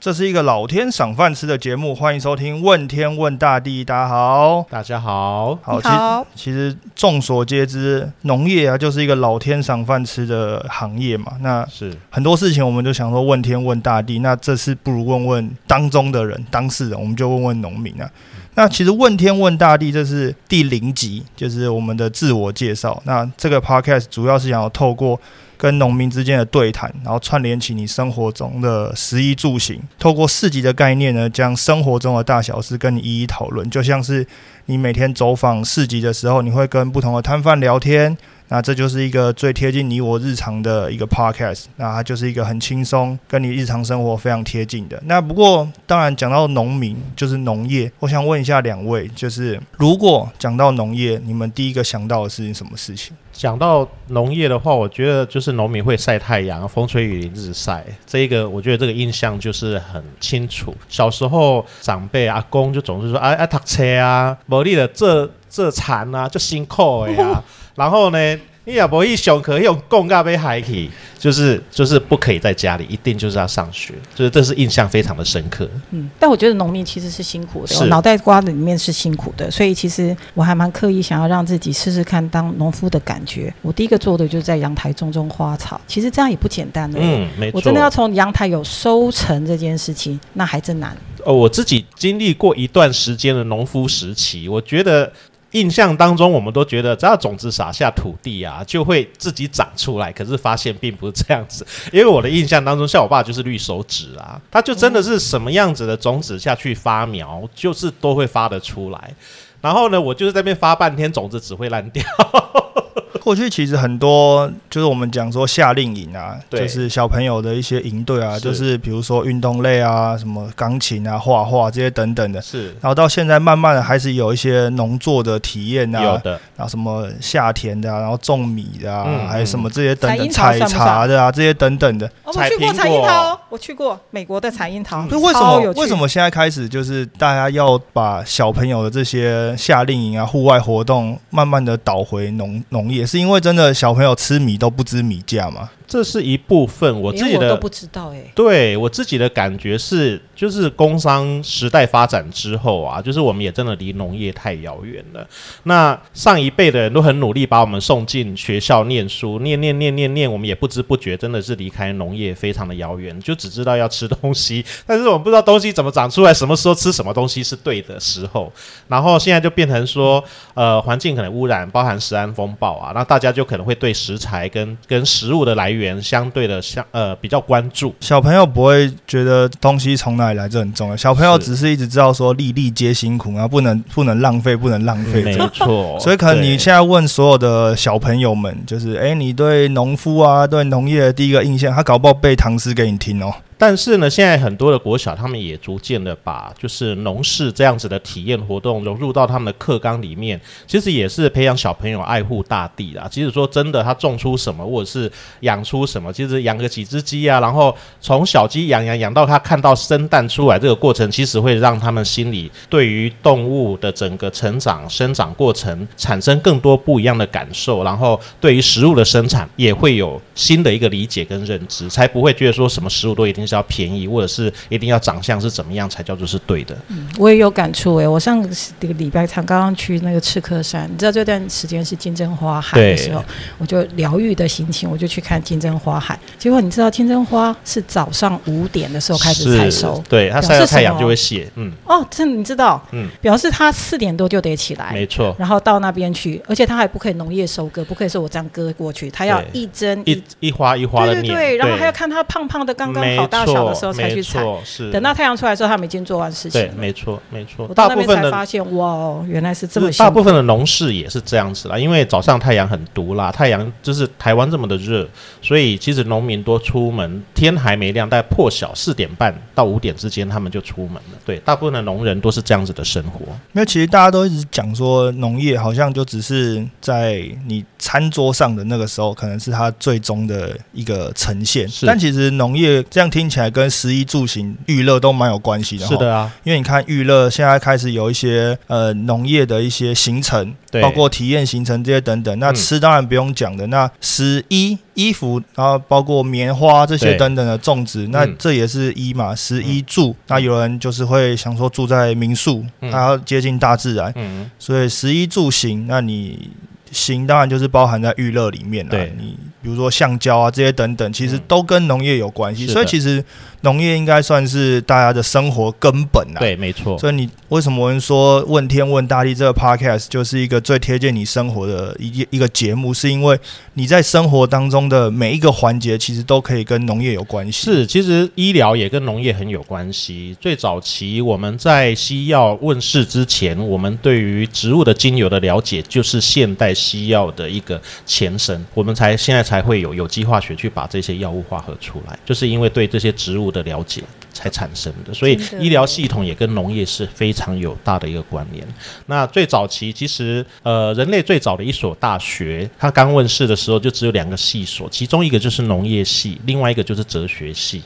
这是一个老天赏饭吃的节目，欢迎收听《问天问大地》。大家好，大家好，好，其实其实众所皆知，农业啊就是一个老天赏饭吃的行业嘛。那是很多事情我们就想说问天问大地，那这次不如问问当中的人、当事人，我们就问问农民啊。那其实问天问大地，这是第零集，就是我们的自我介绍。那这个 podcast 主要是想要透过跟农民之间的对谈，然后串联起你生活中的食衣住行，透过市集的概念呢，将生活中的大小事跟你一一讨论，就像是你每天走访市集的时候，你会跟不同的摊贩聊天。那这就是一个最贴近你我日常的一个 podcast，那它就是一个很轻松，跟你日常生活非常贴近的。那不过当然讲到农民就是农业，我想问一下两位，就是如果讲到农业，你们第一个想到的是什么事情？讲到农业的话，我觉得就是农民会晒太阳，风吹雨淋日晒，这一个我觉得这个印象就是很清楚。小时候长辈阿公就总是说，哎哎，读车啊，无你的这这残啊，就辛苦的呀、然后呢，你也不一熊可以用供嘎被害去，就是就是不可以在家里，一定就是要上学，就是这是印象非常的深刻。嗯，但我觉得农民其实是辛苦的，脑袋瓜子里面是辛苦的，所以其实我还蛮刻意想要让自己试试看当农夫的感觉。我第一个做的就是在阳台种种花草，其实这样也不简单的。嗯，没错。我真的要从阳台有收成这件事情，那还真难。哦，我自己经历过一段时间的农夫时期，我觉得印象当中，我们都觉得只要种子撒下土地啊，就会自己长出来。可是发现并不是这样子，因为我的印象当中，像我爸就是绿手指啊，他就真的是什么样子的种子下去发苗，就是都会发得出来。然后呢，我就是在那边发半天，种子只会烂掉。过去其实很多就是我们讲说夏令营啊，对就是小朋友的一些营队啊，是就是比如说运动类啊，什么钢琴啊、画画这些等等的。是然后到现在，慢慢的还是有一些农作的体验啊，有的，然后什么夏田的啊，然后种米的啊，嗯还有什么这些等等采茶的啊，这些等等的。我去过采樱桃，我去过美国的采樱桃，那为什么为什么现在开始就是大家要把小朋友的这些夏令营啊、户外活动慢慢的倒回农农业？是因为真的小朋友吃米都不知米价嘛？这是一部分。我自己的都不知道哎、对我自己的感觉是，就是工商时代发展之后啊，就是我们也真的离农业太遥远了。那上一辈的人都很努力把我们送进学校念书，念念念念念，我们也不知不觉真的是离开农业非常的遥远，就只知道要吃东西，但是我们不知道东西怎么长出来，什么时候吃什么东西是对的时候。然后现在就变成说，呃，环境可能污染，包含食安风暴啊，那大家就可能会对食材跟跟食物的来源相对的相呃比较关注。小朋友不会觉得东西从哪里来这很重要，小朋友只是一直知道说粒粒皆辛苦，然后不能不能浪费，不能浪费没。错，所以可能你现在问所有的小朋友们，就是哎、诶你对农夫啊，对农业的第一个印象，他搞不好背唐诗给你听哦。但是呢，现在很多的国小他们也逐渐的把就是农事这样子的体验活动融入到他们的课纲里面，其实也是培养小朋友爱护大地啦。即使说真的，他种出什么或者是养出什么，其实养个几只鸡啊，然后从小鸡养养养到他看到生蛋出来这个过程，其实会让他们心里对于动物的整个成长生长过程产生更多不一样的感受，然后对于食物的生产也会有新的一个理解跟认知，才不会觉得说什么食物都一定是要便宜，或者是一定要长相是怎么样才叫做是对的。嗯我也有感触哎、我上个礼礼拜才刚刚去那个赤科山，你知道这段时间是金针花海的时候，我就疗愈的心情，我就去看金针花海。结果你知道金针花是早上五点的时候开始采收，对，它表晒到太阳就会谢，嗯，哦，这你知道，嗯。表示它四点多就得起来，没错，然后到那边去，而且它还不可以农业收割，不可以说我这样割过去，它要一针一一花一花的，对对对，然后还要看它胖胖的刚刚好大小的时候才去采。是等到太阳出来的时候，他们已经做完事情对，没错，没错我，到那边大部分的才发现，哇哦，原来是这么大部分的农事也是这样子啦，因为早上太阳很毒啦，太阳就是台湾这么的热，所以其实农民多出门，天还没亮，大概破晓四点半到五点之间，他们就出门了。对，大部分的农人都是这样子的生活。因为其实大家都一直讲说，农业好像就只是在你餐桌上的那个时候，可能是它最终的一个呈现。是但其实农业这样听起听起来跟食衣住行娱乐都蛮有关系的。是的啊，因为你看娱乐现在开始有一些呃农业的一些行程，包括体验行程这些等等。那吃当然不用讲的，那食衣衣服，然后包括棉花这些等等的种植，那这也是一嘛。食衣住，那有人就是会想说住在民宿，它要接近大自然，嗯所以食衣住行，那你。行当然就是包含在娱乐里面了。对，你比如说橡胶啊这些等等，其实都跟农业有关系。所以其实农业应该算是大家的生活根本啊。对，没错。所以你为什么我们说问天问大地这个 podcast 就是一个最贴近你生活的一一个节目？是因为你在生活当中的每一个环节，其实都可以跟农业有关系。是，其实医疗也跟农业很有关系。最早期我们在西药问世之前，我们对于植物的精油的了解，就是现代。西药的一个前身，我们才现在才会有有机化学去把这些药物化合出来，就是因为对这些植物的了解才产生的。所以医疗系统也跟农业是非常有大的一个关联。那最早期其实呃，人类最早的一所大学，它刚问世的时候就只有两个系所，其中一个就是农业系，另外一个就是哲学系。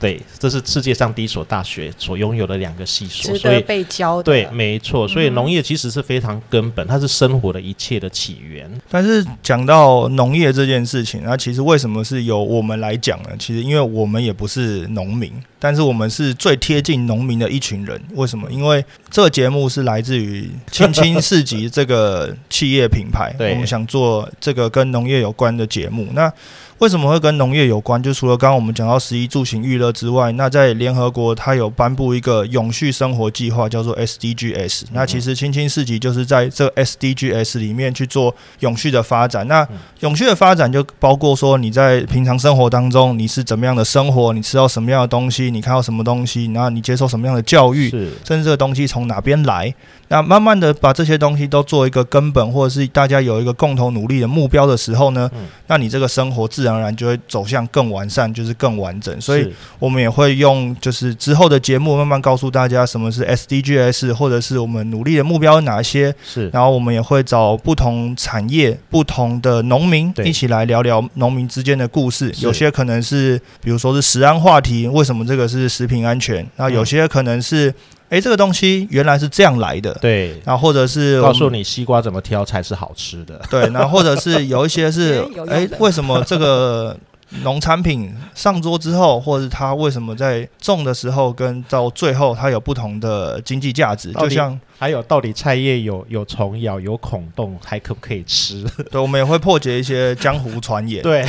对，这是世界上第一所大学所拥有的两个系所，所以被教的对，没错。所以农业其实是非常根本，它是生活的一切的起源。但是讲到农业这件事情，那其实为什么是由我们来讲呢？其实因为我们也不是农民，但是我们是最贴近农民的一群人。为什么？因为这个节目是来自于青青市集这个企业品牌，我们想做这个跟农业有关的节目。那为什么会跟农业有关？就除了刚刚我们讲到十一住行娱乐之外，那在联合国它有颁布一个永续生活计划，叫做 SDGs。那其实青青市集就是在这 SDGs 里面去做永续的发展。那永续的发展就包括说你在平常生活当中你是怎么样的生活，你吃到什么样的东西，你看到什么东西，然后你接受什么样的教育，甚至这个东西从哪边来。那慢慢的把这些东西都做一个根本，或者是大家有一个共同努力的目标的时候呢，那你这个生活自然而然就会走向更完善，就是更完整。所以我们也会用就是之后的节目慢慢告诉大家什么是 SDGs，或者是我们努力的目标有哪些。是，然后我们也会找不同产业、不同的农民一起来聊聊农民之间的故事。有些可能是比如说是食安话题，为什么这个是食品安全？那有些可能是。哎，这个东西原来是这样来的。对，然后或者是告诉你西瓜怎么挑才是好吃的。对，然后或者是有一些是，哎，为什么这个农产品上桌之后，或者它为什么在种的时候跟到最后它有不同的经济价值？就像。还有，到底菜叶有有虫咬、有孔洞，还可不可以吃？对，我们也会破解一些江湖传言。对，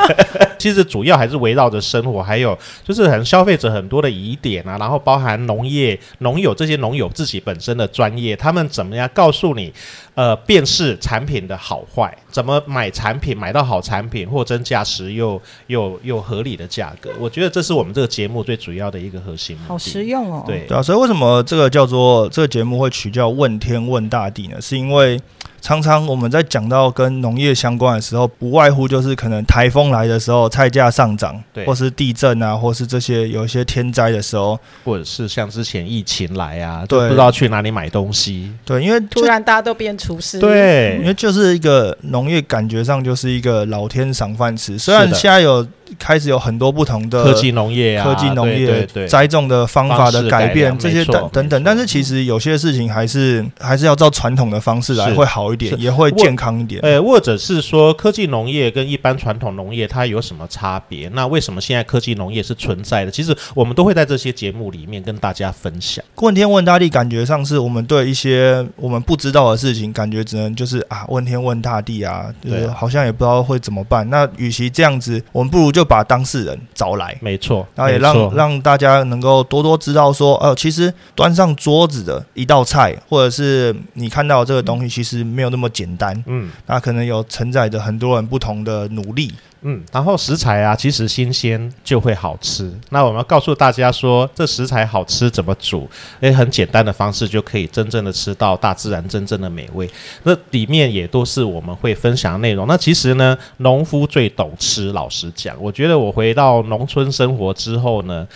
其实主要还是围绕着生活，还有就是很消费者很多的疑点啊，然后包含农业、农友这些农友自己本身的专业，他们怎么样告诉你，呃，辨识产品的好坏，怎么买产品买到好产品，货真价实又又又合理的价格？我觉得这是我们这个节目最主要的一个核心。好实用哦。对对啊，所以为什么这个叫做这个节目会？取叫问天问大地呢，是因为常常我们在讲到跟农业相关的时候，不外乎就是可能台风来的时候，菜价上涨，对，或是地震啊，或是这些有一些天灾的时候，或者是像之前疫情来啊，对，不知道去哪里买东西，对，因为突然大家都变厨师，对，因为就是一个农业，感觉上就是一个老天赏饭吃，虽然现在有。开始有很多不同的科技农业啊，科技农业栽种的方法的改变，这些等等等。但是其实有些事情还是还是要照传统的方式来，会好一点，也会健康一点。呃，或者是说科技农业跟一般传统农业它有什么差别？那为什么现在科技农业是存在的？其实我们都会在这些节目里面跟大家分享。问天问大地，感觉上是我们对一些我们不知道的事情，感觉只能就是啊问天问大地啊，就是好像也不知道会怎么办。那与其这样子，我们不如就把当事人找来，没错，然后也让让大家能够多多知道说，呃，其实端上桌子的一道菜，或者是你看到这个东西，其实没有那么简单，嗯，那可能有承载着很多人不同的努力。嗯，然后食材啊，其实新鲜就会好吃。那我们要告诉大家说，这食材好吃怎么煮？诶，很简单的方式就可以真正的吃到大自然真正的美味。那里面也都是我们会分享的内容。那其实呢，农夫最懂吃。老实讲，我觉得我回到农村生活之后呢。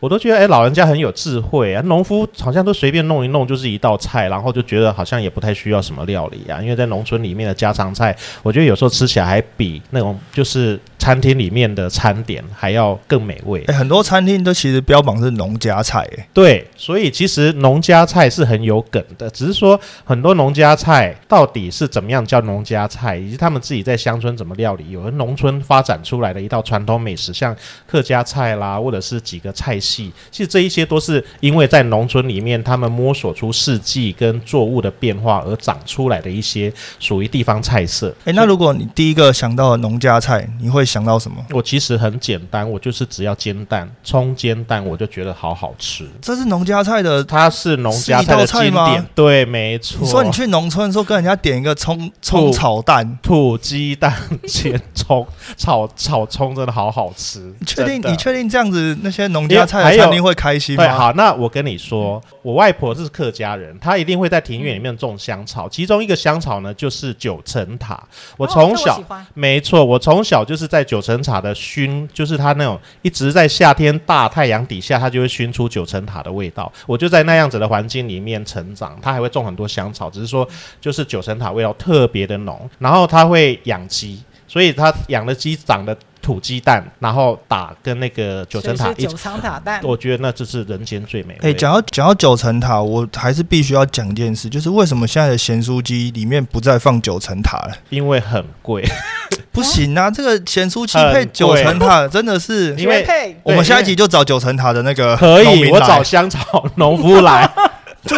我都觉得，哎，老人家很有智慧啊。农夫好像都随便弄一弄就是一道菜，然后就觉得好像也不太需要什么料理啊。因为在农村里面的家常菜，我觉得有时候吃起来还比那种就是。餐厅里面的餐点还要更美味。哎，很多餐厅都其实标榜是农家菜，哎，对，所以其实农家菜是很有梗的，只是说很多农家菜到底是怎么样叫农家菜，以及他们自己在乡村怎么料理，有的农村发展出来的一道传统美食，像客家菜啦，或者是几个菜系，其实这一些都是因为在农村里面，他们摸索出四季跟作物的变化而长出来的一些属于地方菜色。哎，那如果你第一个想到的农家菜，你会想到什么？我其实很简单，我就是只要煎蛋，葱煎蛋，我就觉得好好吃。这是农家菜的，它是农家菜的经典，对，没错。你说你去农村，的时候跟人家点一个葱葱炒蛋、土鸡蛋煎葱、炒炒葱，真的好好吃。你确定？你确定这样子那些农家菜的餐厅会开心吗？对，好，那我跟你说，我外婆是客家人，她一定会在庭院里面种香草，其中一个香草呢就是九层塔。我从小，没错，我从小就是在九层塔的熏，就是它那种一直在夏天大太阳底下，它就会熏出九层塔的味道。我就在那样子的环境里面成长，它还会种很多香草，只是说就是九层塔味道特别的浓。然后它会养鸡，所以它养的鸡长的。土鸡蛋，然后打跟那个九层塔一九层塔蛋，我觉得那就是人间最美。哎，讲到讲到九层塔，我还是必须要讲一件事，就是为什么现在的咸酥鸡里面不再放九层塔了？因为很贵，不行啊！这个咸酥鸡配九层塔真的是，因为我们下一集就找九层塔的那个，可以，我找香草农夫来，就。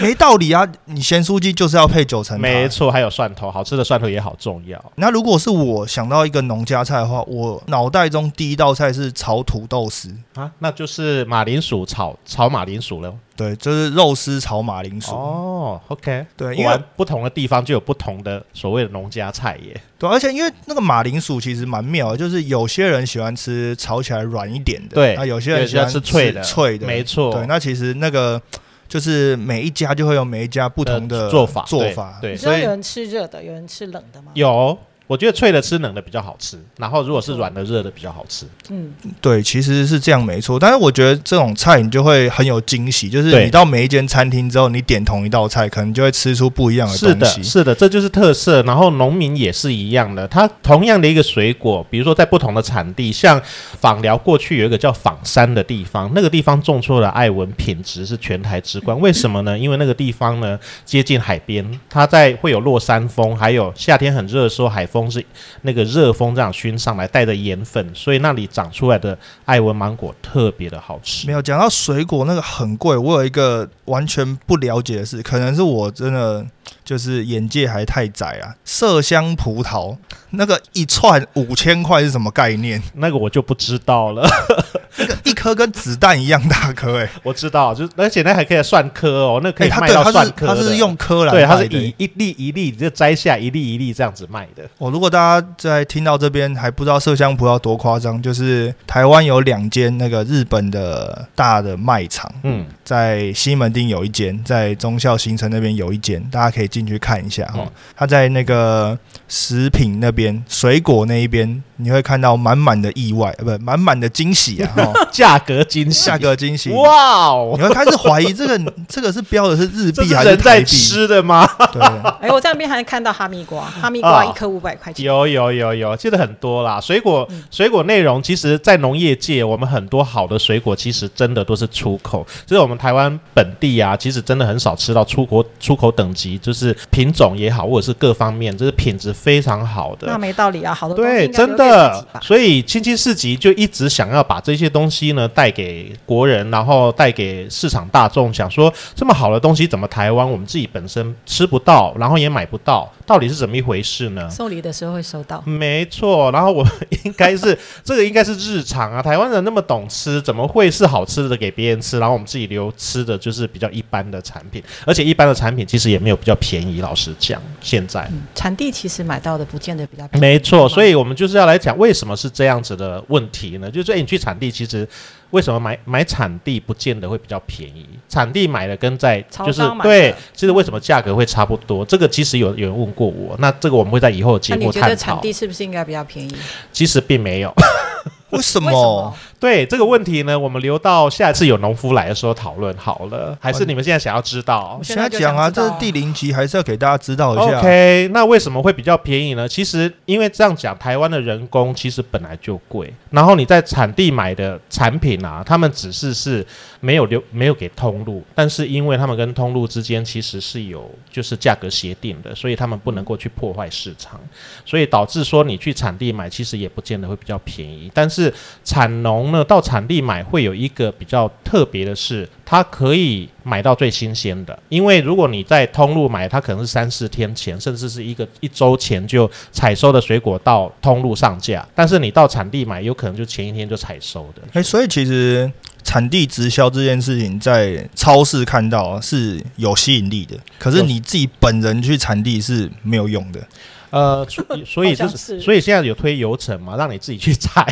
没道理啊！你咸酥鸡就是要配九层塔，没错，还有蒜头，好吃的蒜头也好重要。那如果是我想到一个农家菜的话，我脑袋中第一道菜是炒土豆丝啊，那就是马铃薯炒炒马铃薯了。对，就是肉丝炒马铃薯。哦，OK，对，因为不同的地方就有不同的所谓的农家菜耶。对，而且因为那个马铃薯其实蛮妙，就是有些人喜欢吃炒起来软一点的，对，那有些人喜欢吃脆的，脆的，没错。对，那其实那个。就是每一家就会有每一家不同的做法，做法。对，所以有人吃热的，有人吃冷的吗？有。我觉得脆的吃冷的比较好吃，然后如果是软的热的比较好吃。嗯，对，其实是这样没错。但是我觉得这种菜你就会很有惊喜，就是你到每一间餐厅之后，你点同一道菜，可能就会吃出不一样的东西。是的，是的，这就是特色。然后农民也是一样的，他同样的一个水果，比如说在不同的产地，像访寮过去有一个叫访山的地方，那个地方种出的艾文品质是全台之冠。为什么呢？因为那个地方呢接近海边，它在会有落山风，还有夏天很热的时候海风。风是那个热风这样熏上来，带着盐分，所以那里长出来的艾文芒果特别的好吃。没有讲到水果那个很贵，我有一个完全不了解的事，可能是我真的就是眼界还太窄啊。麝香葡萄那个一串五千块是什么概念？那个我就不知道了。那个一颗跟子弹一样大颗，哎，我知道，就而且那还可以算颗哦，那可以卖到算颗。它是用颗来，对，它是以一粒一粒就摘下一粒一粒这样子卖的。哦，如果大家在听到这边还不知道麝香葡萄多夸张，就是台湾有两间那个日本的大的卖场，嗯，在西门町有一间，在忠孝新城那边有一间，大家可以进去看一下哈。他在那个食品那边，水果那一边。你会看到满满的意外，不，满满的惊喜啊！价格惊喜，价格惊喜，哇哦！你会开始怀疑这个 这个是标的是日币还是台币？吃的吗？对。哎，我这边还看到哈密瓜，哈密瓜一颗五百块钱。有有有有，记得很多啦。水果水果内容，其实，在农业界，我们很多好的水果，其实真的都是出口。就是我们台湾本地啊，其实真的很少吃到出国出口等级，就是品种也好，或者是各方面，就是品质非常好的。那没道理啊，好多对，真的。呃，所以青青市集就一直想要把这些东西呢带给国人，然后带给市场大众，想说这么好的东西怎么台湾我们自己本身吃不到，然后也买不到，到底是怎么一回事呢？送礼的时候会收到，没错。然后我应该是这个应该是日常啊，台湾人那么懂吃，怎么会是好吃的给别人吃，然后我们自己留吃的就是比较一般的产品，而且一般的产品其实也没有比较便宜。老实讲，现在产地其实买到的不见得比较便宜。没错，所以我们就是要来讲为。什么是这样子的问题呢？就是说，你去产地，其实为什么买买产地不见得会比较便宜？产地买的跟在就是对，其实为什么价格会差不多？这个其实有有人问过我，那这个我们会在以后节目探讨。产地是不是应该比较便宜？其实并没有。为什么？对这个问题呢，我们留到下一次有农夫来的时候讨论好了。还是你们现在想要知道我？现现在讲啊，这是第零集，还是要给大家知道一下。OK，那为什么会比较便宜呢？其实因为这样讲，台湾的人工其实本来就贵，然后你在产地买的产品啊，他们只是是没有留没有给通路，但是因为他们跟通路之间其实是有就是价格协定的，所以他们不能够去破坏市场，所以导致说你去产地买，其实也不见得会比较便宜。但是产农呢，到产地买会有一个比较特别的是，它可以买到最新鲜的。因为如果你在通路买，它可能是三四天前，甚至是一个一周前就采收的水果到通路上架，但是你到产地买，有可能就前一天就采收的。哎、所以其实产地直销这件事情，在超市看到是有吸引力的，可是你自己本人去产地是没有用的。呃，所以所以就是所以现在有推流程嘛，让你自己去采。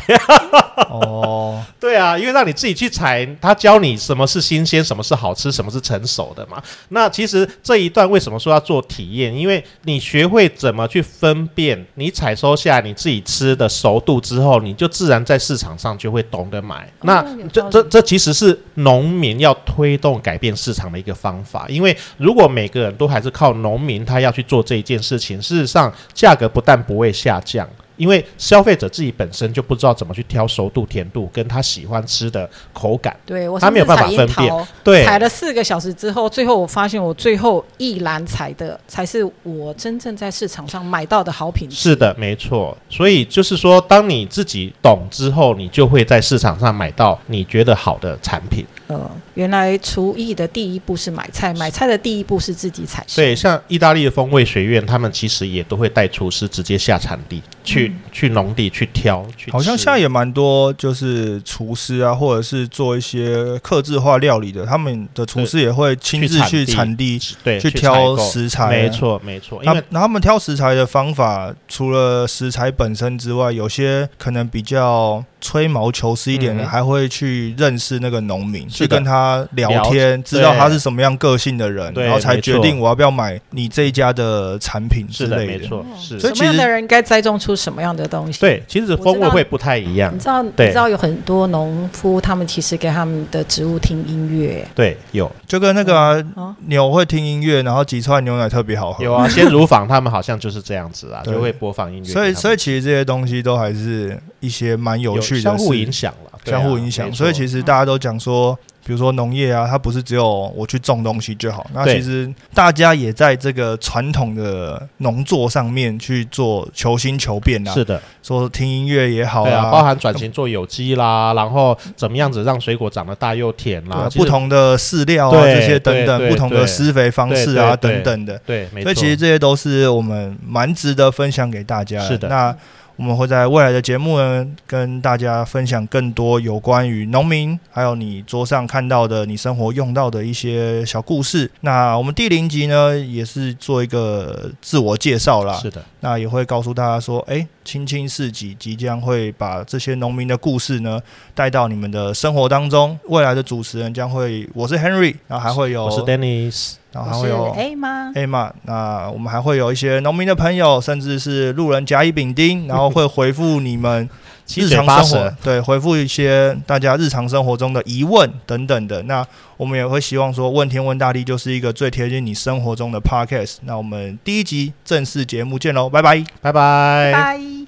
哦，对啊，因为让你自己去采，他教你什么是新鲜，什么是好吃，什么是成熟的嘛。那其实这一段为什么说要做体验？因为你学会怎么去分辨，你采收下你自己吃的熟度之后，你就自然在市场上就会懂得买。那这这这其实是农民要推动改变市场的一个方法。因为如果每个人都还是靠农民他要去做这一件事情，事实上价格不但不会下降。因为消费者自己本身就不知道怎么去挑熟度、甜度，跟他喜欢吃的口感。对我他没有办法分辨辨。对，采了四个小时之后，最后我发现我最后一篮采的才是我真正在市场上买到的好品质。是的，没错。所以就是说，当你自己懂之后，你就会在市场上买到你觉得好的产品。呃，原来厨艺的第一步是买菜，买菜的第一步是自己采。对，像意大利的风味学院，他们其实也都会带厨师直接下产地，去、去农地去挑，去好像现在也蛮多，就是厨师啊，或者是做一些客制化料理的，他们的厨师也会亲自去去产地对去挑食材啊。没错，没错，因为那那他们挑食材的方法，除了食材本身之外，有些可能比较吹毛求疵一点的，嗯还会去认识那个农民，去跟他聊天，解知道他是什么样个性的人，然后才决定我要不要买你这一家的产品之类的。没错，哦是所以什么样的人该栽种出什么样的东西？对，其实风味会不太一样你。知道，你知道有很多农夫，他们其实给他们的植物听音乐。对，有就跟那个啊哦牛会听音乐，然后挤出来牛奶特别好喝。有啊，鲜 乳坊他们好像就是这样子啊，就会播放音乐所以，所以其实这些东西都还是一些蛮有有趣的相互事影响了，相互影响。所以其实大家都讲说，比如说农业啊，它不是只有我去种东西就好。那其实大家也在这个传统的农作上面去做求新求变啊，是的，说听音乐也好对啊，包含转型做有机啦，然后怎么样子让水果长得大又甜啦，啊不同的饲料啊这些等等，不同的施肥方式啊等等的。对，所以其实这些都是我们蛮值得分享给大家是的。那我们会在未来的节目呢，跟大家分享更多有关于农民，还有你桌上看到的、你生活用到的一些小故事。那我们第零集呢，也是做一个自我介绍啦。是的，那也会告诉大家说，哎，青青市集即将会把这些农民的故事呢带到你们的生活当中。未来的主持人将会，我是 Henry，然后还会有，我是 Dennis，然后还会有 A 吗？A 嘛，那我们还会有一些农民的朋友，甚至是路人甲乙丙丁，然后会回复你们 日常，，生活对，回复一些大家日常生活中的疑问等等的。那我们也会希望说，问天问大地就是一个最贴近你生活中的 podcast。那我们第一集正式节目见喽，拜拜。拜拜。拜。